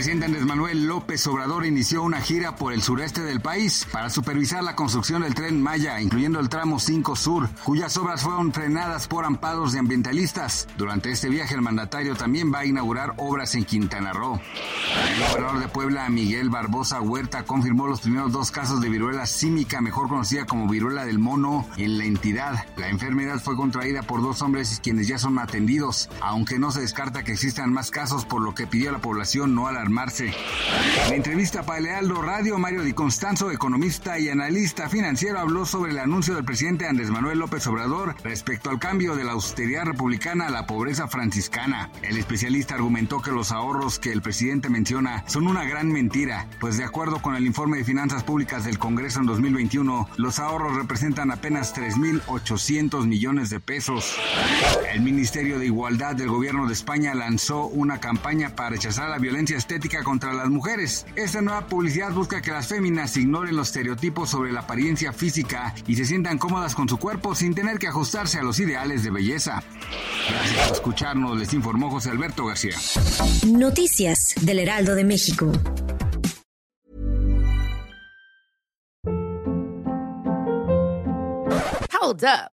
Presidente Andrés Manuel López Obrador inició una gira por el sureste del país para supervisar la construcción del tren Maya, incluyendo el tramo 5 Sur, cuyas obras fueron frenadas por amparos de ambientalistas. Durante este viaje, el mandatario también va a inaugurar obras en Quintana Roo. El gobernador de Puebla, Miguel Barbosa Huerta, confirmó los primeros dos casos de viruela símica, mejor conocida como viruela del mono, en la entidad. La enfermedad fue contraída por dos hombres quienes ya son atendidos, aunque no se descarta que existan más casos, por lo que pidió a la población no alarmarse. En la entrevista para Lealdo Radio, Mario Di Constanzo, economista y analista financiero, habló sobre el anuncio del presidente Andrés Manuel López Obrador respecto al cambio de la austeridad republicana a la pobreza franciscana. El especialista argumentó que los ahorros que el presidente menciona son una gran mentira, pues de acuerdo con el informe de finanzas públicas del Congreso en 2021, los ahorros representan apenas 3.800 millones de pesos. El Ministerio de Igualdad del Gobierno de España lanzó una campaña para rechazar la violencia estética contra las mujeres. Esta nueva publicidad busca que las féminas ignoren los estereotipos sobre la apariencia física y se sientan cómodas con su cuerpo sin tener que ajustarse a los ideales de belleza. Gracias por escucharnos, les informó José Alberto García. Noticias del Heraldo de México. Hold up.